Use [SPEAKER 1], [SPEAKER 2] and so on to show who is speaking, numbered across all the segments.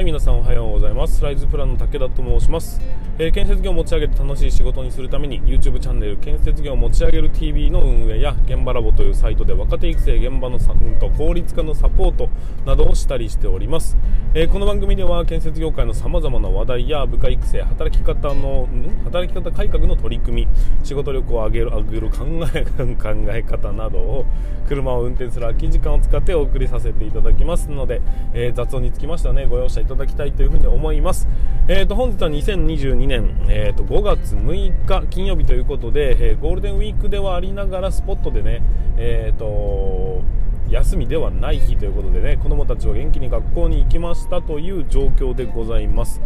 [SPEAKER 1] はい皆さんおはようございます。ライズプランの武田と申します、えー、建設業を持ち上げて楽しい仕事にするために YouTube チャンネル建設業を持ち上げる TV の運営や現場ラボというサイトで若手育成現場のさ、うん、と効率化のサポートなどをしたりしております、えー、この番組では建設業界の様々な話題や部下育成働き方の働き方改革の取り組み仕事力を上げる上げる考え考え方などを車を運転する空き時間を使ってお送りさせていただきますので、えー、雑音につきましてはねご容赦いただきたいというふうに思います。えー、と本日は2022年、えー、と5月6日金曜日ということで、えー、ゴールデンウィークではありながらスポットでね、えーと休みではない日ということでね子供たちは元気に学校に行きましたという状況でございます。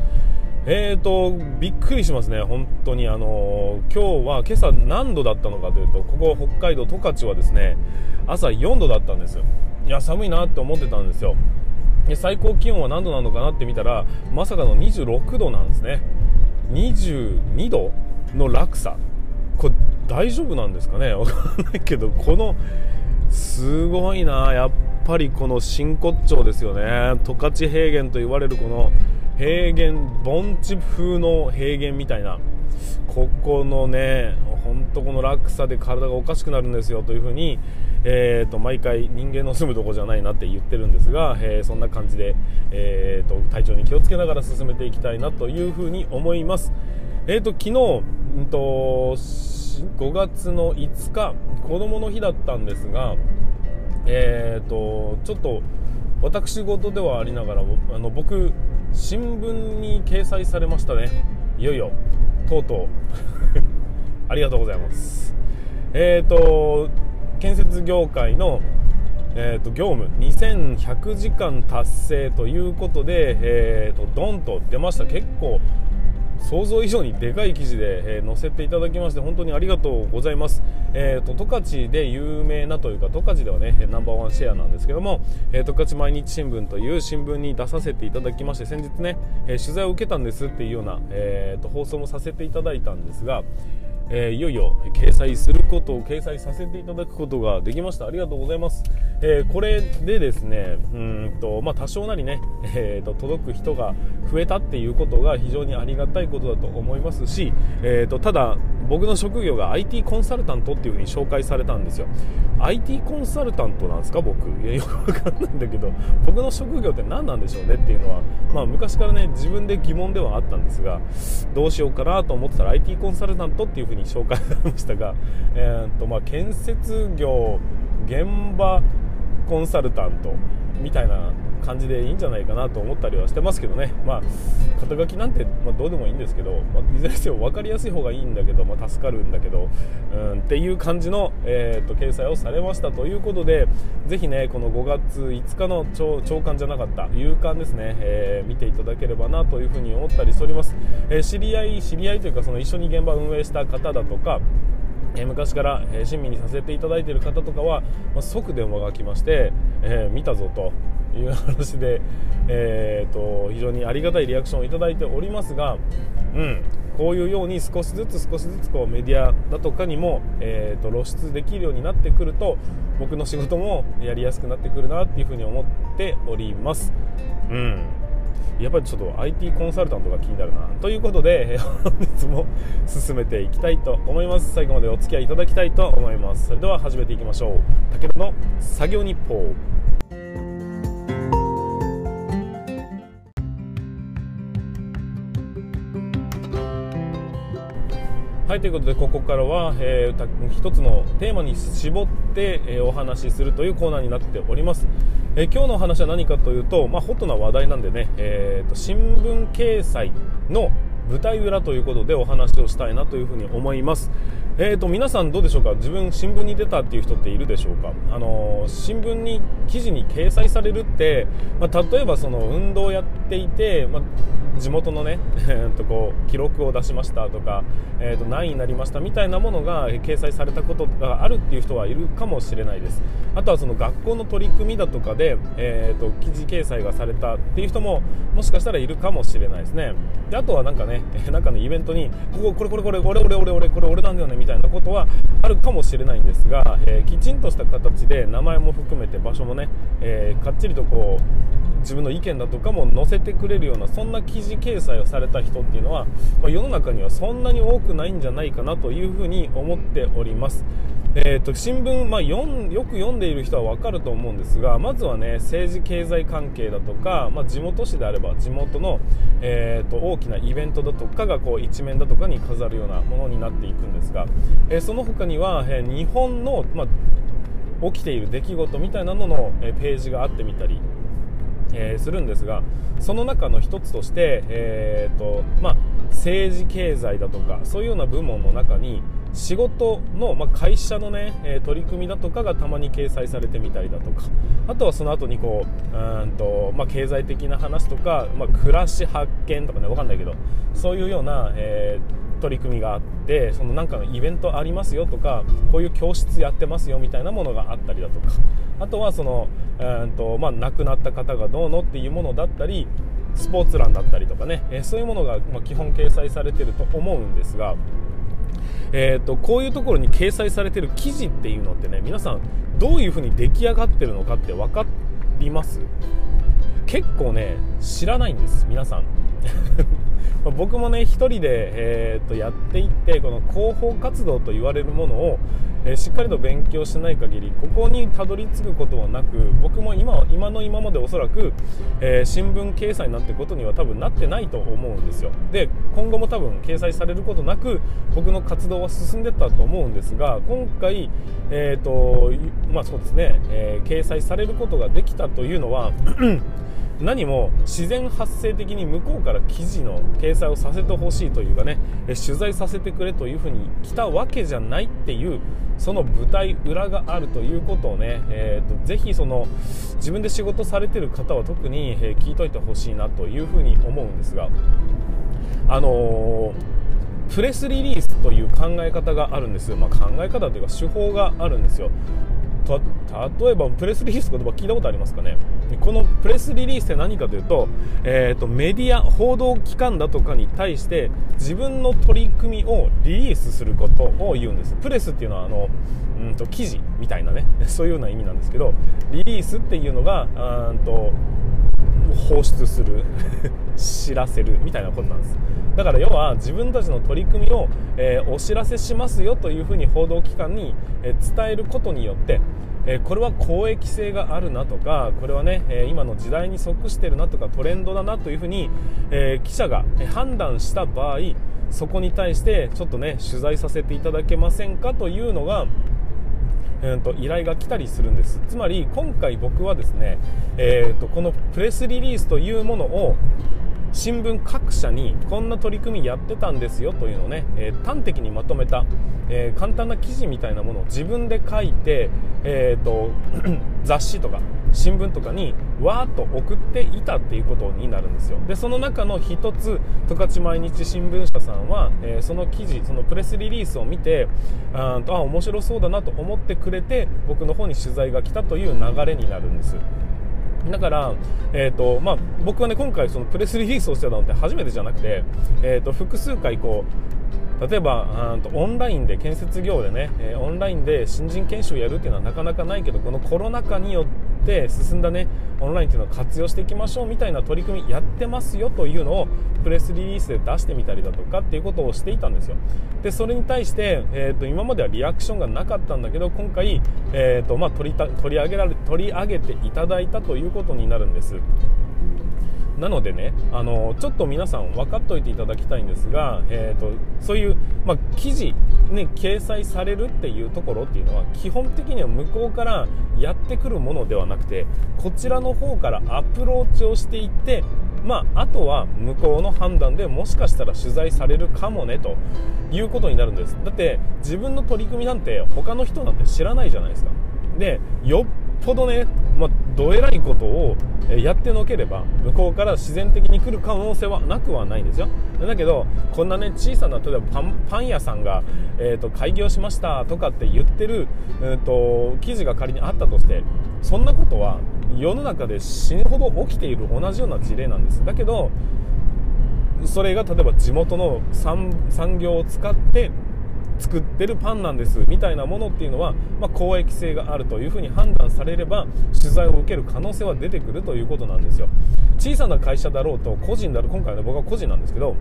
[SPEAKER 1] えーと、びっくりしますね、本当に、あのー、今日は今朝何度だったのかというと、ここ北海道十勝はですね、朝4度だったんですよ。いや、寒いなって思ってたんですよ。最高気温は何度なのかなって見たらまさかの26度なんですね22度の落差。これ大丈夫なんですかね？わかんないけどこのすごいな。やっぱりこの真骨頂ですよね。十勝平原と言われるこの平原盆地風の平原みたいな。ここのね本当この落差で体がおかしくなるんですよというふうにえーと、毎回人間の住むとこじゃないなって言ってるんですが、えー、そんな感じで、えーと、体調に気をつけながら進めていきたいなというふうに思います。えーと、昨日、うんと、5月の5日子供の日だったんですが、えー、とちょっと私事ではありながらあの僕新聞に掲載されましたねいよいよとうとう。ありがとうございます。えっ、ー、と建設業界の、えーと、業務2100時間達成ということで、えーと、ドンと出ました。結構想像以上にでかい記事で、えー、載せていただきまして本当にありがとうございます、えーと、十勝で有名なというか十勝ではねナンバーワンシェアなんですけども、えー、十勝毎日新聞という新聞に出させていただきまして先日ね、えー、取材を受けたんですっていうような、えー、と放送もさせていただいたんですがえー、いよいよ掲載することを掲載させていただくことができました。ありがとうございます、えー、これでですねうんと、まあ、多少なりね、えーと、届く人が増えたっていうことが非常にありがたいことだと思いますし、えーと、ただ僕の職業が IT コンサルタントっていうふうに紹介されたんですよ。IT コンサルタントなんですか？僕。いやよくわかんないんだけど僕の職業って何なんでしょうねっていうのは、まあ、昔からね自分で疑問ではあったんですがどうしようかなと思ってたら IT コンサルタントっていうふうに紹介されましたが、えーとまあ、建設業現場コンサルタントみたいな感じでいいんじゃないかなと思ったりはしてますけどね、まあ、肩書きなんて、まあ、どうでもいいんですけど、まあ、いずれにせよ分かりやすい方がいいんだけど、まあ、助かるんだけど、うん、っていう感じの、えーと、掲載をされましたということでぜひねこの5月5日の朝朝刊じゃなかった夕刊ですね、えー、見ていただければなというふうに思ったりしております、えー、知り合い知り合いというかその一緒に現場運営した方だとかえ昔から、え親身にさせていただいている方とかは、まあ、即電話が来まして、えー、見たぞという話で、えーと、非常にありがたいリアクションをいただいておりますが、うん、こういうように少しずつ少しずつこうメディアだとかにも、えーと、露出できるようになってくると僕の仕事もやりやすくなってくるなっていうふうに思っております。うんやっぱりちょっと IT コンサルタントが気になるな。ということで 本日も進めていきたいと思います。最後までお付き合いいただきたいと思います。それでは始めていきましょう。武田の作業日報。はいということでここからは、えー、一つのテーマに絞って、えー、お話しするというコーナーになっております、えー、今日のお話は何かというと、まあ、ホットな話題なんでね、えーと、新聞掲載の舞台裏ということでお話をしたいなというふうに思います。えーと、皆さんどうでしょうか？自分新聞に出たっていう人っているでしょうか？あの新聞に記事に掲載されるって、まあ、例えばその運動をやっていて、まあ地元のね、えー、とこう記録を出しましたとか、えー、と何位になりましたみたいなものが掲載されたことがあるっていう人はいるかもしれないです。あとはその学校の取り組みだとかで、えー、と記事掲載がされたっていう人ももしかしたらいるかもしれないですね。であとはなんかね なんかのイベントにこここれこれこれ俺俺俺俺これ俺なんだよねみたいなことはあるかもしれないんですが、えー、きちんとした形で名前も含めて場所もね、えー、かっちりとこう自分の意見だとかも載せてくれるようなそんな記事掲載をされた人っていうのは、まあ、世の中にはそんなに多くないんじゃないかなというふうに思っております。えーと、新聞、まあ、よく読んでいる人は分かると思うんですがまずはね政治経済関係だとか、まあ、地元紙であれば地元の、えーと、大きなイベントだとかがこう一面だとかに飾るようなものになっていくんですが、えー、その他には、えー、日本の、まあ、起きている出来事みたいなのの、えページがあってみたりえー、するんですがその中の一つとして、えーとまあ、政治経済だとかそういうような部門の中に仕事の、まあ、会社のね、え取り組みだとかがたまに掲載されてみたりだとかあとはその後にこううんと、まあ、経済的な話とか、まあ、暮らし発見とかね分かんないけどそういうような、えー、取り組みがあってそのなんかのイベントありますよとかこういう教室やってますよみたいなものがあったりだとか。あとはそのうんと、まあ、亡くなった方がどうのっていうものだったりスポーツ欄だったりとかね、えー、そういうものが、ま基本掲載されてると思うんですがえーと、こういうところに掲載されてる記事っていうのってね皆さんどういう風に出来上がってるのかって分かります？結構ね知らないんです皆さん。僕もね1人で、えー、とやっていってこの広報活動と言われるものを、えー、しっかりと勉強しない限りここにたどり着くことはなく僕も今今の今までおそらく、えー、新聞掲載なんてことには多分なってないと思うんですよ。で今後も多分掲載されることなく僕の活動は進んでったと思うんですが今回、えーとまあ、そうですね、え掲載されることができたというのは何も自然発生的に向こうから記事の掲載をさせてほしいというかね取材させてくれというふうに来たわけじゃないっていうその舞台裏があるということをね、えーと、ぜひその自分で仕事されてる方は特に、え聞いといてほしいなというふうに思うんですがあのー、プレスリリースという考え方があるんですよ、まあ、考え方というか手法があるんですよ。例えばプレスリリース言葉聞いたことありますかね？このプレスリリースって何かというと,、えーと、メディア報道機関だとかに対して自分の取り組みをリリースすることを言うんです。プレスっていうのはあのうんと記事みたいなね。そういうような意味なんですけどリリースっていうのがうんと放出する 知らせるみたいなことなんです。だから要は自分たちの取り組みを、えー、お知らせしますよというふうに報道機関に、えー、伝えることによってえこれは公益性があるなとかこれはね、え今の時代に即してるなとかトレンドだなというふうに、え記者が判断した場合そこに対してちょっとね取材させていただけませんかというのがえーと、依頼が来たりするんです。つまり今回僕はですね、えーと、このプレスリリースというものを新聞各社にこんな取り組みやってたんですよというのをね、えー、端的にまとめた、えー、簡単な記事みたいなものを自分で書いて、えーと 雑誌とか新聞とかにわーっと送っていたっていうことになるんですよ。でその中の一つ十勝毎日新聞社さんは、えー、その記事そのプレスリリースを見てああ面白そうだなと思ってくれて僕の方に取材が来たという流れになるんです。だから、えーとまあ、僕はね今回そのプレスリリースをしてたのって初めてじゃなくて、えーと複数回こう例えばとオンラインで建設業でね、えオンラインで新人研修をやるっていうのはなかなかないけどこのコロナ禍によって進んだねオンラインっていうのを活用していきましょうみたいな取り組みやってますよというのをプレスリリースで出してみたりだとかっていうことをしていたんですよ。でそれに対して、えーと、今まではリアクションがなかったんだけど今回、えーとま、取り上げられ取り上げていただいたということになるんです。なのでねあのちょっと皆さん分かっておいていただきたいんですが、えーと、そういう、まあ、記事に掲載されるっていうところっていうのは基本的には向こうからやってくるものではなくてこちらの方からアプローチをしていってまあ、あとは向こうの判断でもしかしたら取材されるかもねということになるんです。だって自分の取り組みなんて他の人なんて知らないじゃないですか。でよっぽどね、まあ、どえらいことをやってのければ向こうから自然的に来る可能性はなくはないんですよ。だけどこんなね小さな例えばパンパン屋さんが、えーと、開業しましたとかって言ってる、えーと、記事が仮にあったとしてそんなことは世の中で死ぬほど起きている同じような事例なんです。だけどそれが例えば地元の産業を使って作ってるパンなんですみたいなものっていうのは、まあ、公益性があるというふうに判断されれば取材を受ける可能性は出てくるということなんですよ。小さな会社だろうと個人だろう今回はね僕は個人なんですけど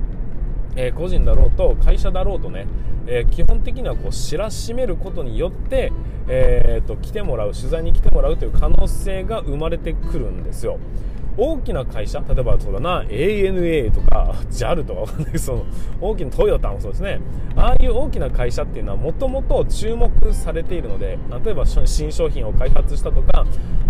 [SPEAKER 1] えー、個人だろうと会社だろうとね、えー、基本的にはこう知らしめることによって、えーと来てもらう取材に来てもらうという可能性が生まれてくるんですよ。大きな会社例えばそうだな ANA とか JAL とかわかんない。その大きなトヨタもそうですね。ああいう大きな会社っていうのはもともと注目されているので例えば新商品を開発したとか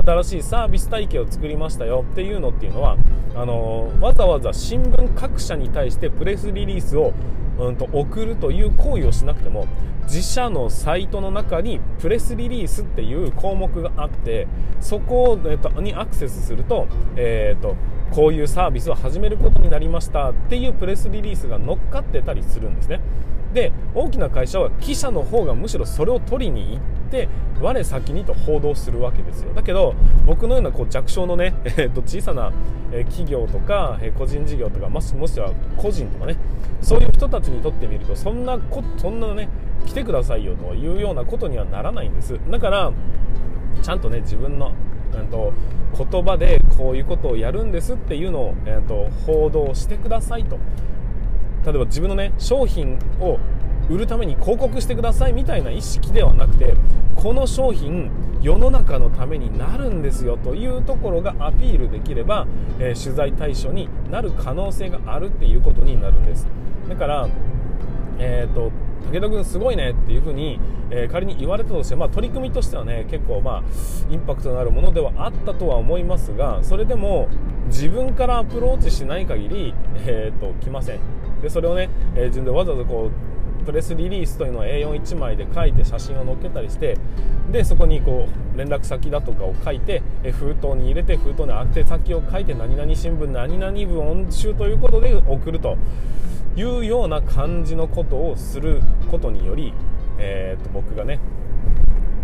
[SPEAKER 1] 新しいサービス体系を作りましたよっていうのっていうのはあのわざわざ新聞各社に対してプレスリリースをうんと送るという行為をしなくても自社のサイトの中にプレスリリースっていう項目があってそこを、えっと、にアクセスすると,、えー、っとこういうサービスを始めることになりましたっていうプレスリリースが乗っかってたりするんですね。で大きな会社は記者の方がむしろそれを取りに行って我先にと報道するわけですよ。だけど僕のようなこう弱小のね、えー、と小さな企業とか個人事業とかもしもしは個人とかねそういう人たちにとってみるとそんなこそんなね来てくださいよというようなことにはならないんです。だからちゃんとね自分の、えー、と言葉でこういうことをやるんですっていうのを、えー、と報道してくださいと。例えば自分のね商品を売るために広告してくださいみたいな意識ではなくてこの商品世の中のためになるんですよというところがアピールできれば、えー、取材対象になる可能性があるっていうことになるんです。だからえーと武田君すごいねっていうふうに、えー、仮に言われたとして、まあ、取り組みとしてはね結構まあインパクトのあるものではあったとは思いますがそれでも自分からアプローチしない限り、えーと、来ません。でそれをね、えー、自分でわざわざこうプレスリリースというのは A41 枚で書いて写真を載っけたりしてでそこにこう連絡先だとかを書いてえ封筒に入れて封筒に宛先を書いて何々新聞何々部音集ということで送るというような感じのことをすることにより、えー、と僕がね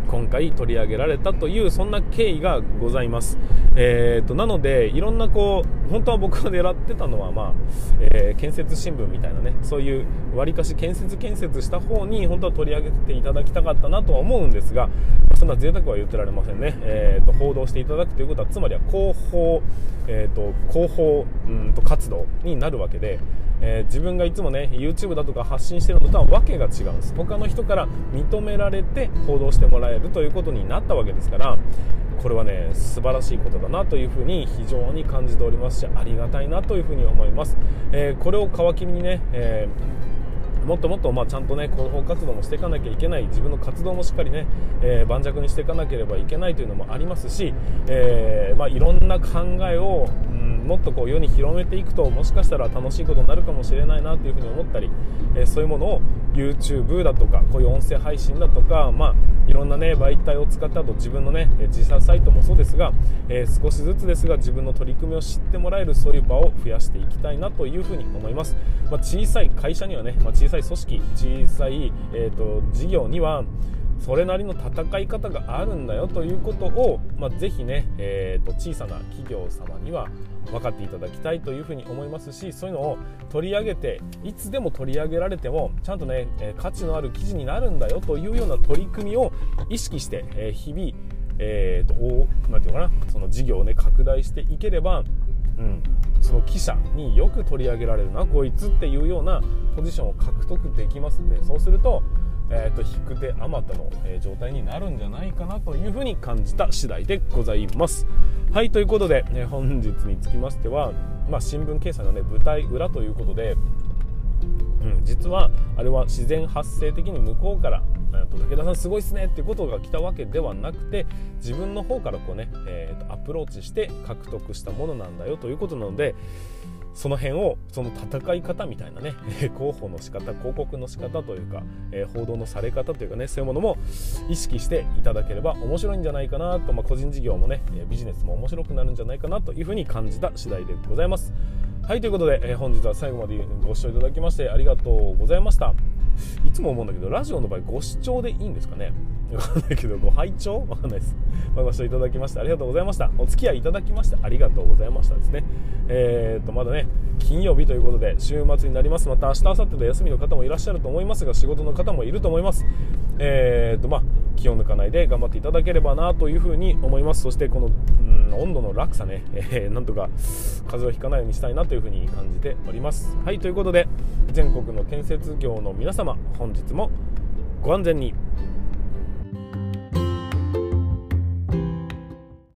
[SPEAKER 1] 今回取り上げられたというそんな経緯がございます、えーと、なのでいろんなこう本当は僕が狙ってたのは、まあえー、建設新聞みたいなねそういうわりかし建設建設した方に本当は取り上げていただきたかったなとは思うんですがそんな贅沢は言ってられませんね、えーと、報道していただくということはつまりは広報、えーと、広報うんと活動になるわけでえー、自分がいつもね YouTube だとか発信してるのとはわけが違うんです。他の人から認められて報道してもらえるということになったわけですからこれはね素晴らしいことだなというふうに非常に感じておりますしありがたいなというふうに思います、えー、これを皮切りにね、えーもっともっとまあちゃんとね広報活動もしていかなきゃいけない自分の活動もしっかりね、えー、盤石にしていかなければいけないというのもありますし、えー、まあ、いろんな考えを、うん、もっとこう世に広めていくともしかしたら楽しいことになるかもしれないなというふに思ったり、えー、そういうものを YouTube だとかこういう音声配信だとか、まあ、いろんなね媒体を使った後自分のね自社サイトもそうですが、え少しずつですが自分の取り組みを知ってもらえるそういう場を増やしていきたいなというふに思います、まあ、小さい会社にはね、まあ、小さい組織小さい、えーと、事業にはそれなりの戦い方があるんだよということを、まあ、ぜひね、えーと、小さな企業様には分かっていただきたいというふうに思いますしそういうのを取り上げていつでも取り上げられてもちゃんとね、え価値のある記事になるんだよというような取り組みを意識して、え日々、えーと、となんていうかなその事業をね拡大していければうん、その記者によく取り上げられるなこいつっていうようなポジションを獲得できますのでそうすると,、えーと、引く手あまたの、えー、状態になるんじゃないかなというふうに感じた次第でございます。はいということで、ね、本日につきましては、まあ、新聞掲載の、ね、舞台裏ということでうん、実はあれは自然発生的に向こうから武田さんすごいっすねっていうことが来たわけではなくて自分の方からこうね、えー、とアプローチして獲得したものなんだよということなのでその辺をその戦い方みたいなね 広報の仕方広告の仕方というか、え、報道のされ方というかねそういうものも意識していただければ面白いんじゃないかなと、まあ、個人事業もねビジネスも面白くなるんじゃないかなというふうに感じた次第でございます。はいということで、え、本日は最後までご視聴いただきましてありがとうございました。いつも思うんだけどラジオの場合ご視聴でいいんですかね？わかんないけどご拝聴？わかんないです。ご視聴いただきましてありがとうございました。お付き合いいただきましてありがとうございましたですね。えー、っとまだね金曜日ということで週末になります。また明日明後日で休みの方もいらっしゃると思いますが仕事の方もいると思います。えー、っとまあ気を抜かないで頑張っていただければなというふうに思います。そしてこの、うん、温度の落差ね、えー、なんとか風邪をひかないようにしたいなというふうに感じております。はいということで全国の建設業の皆様本日もご安全に。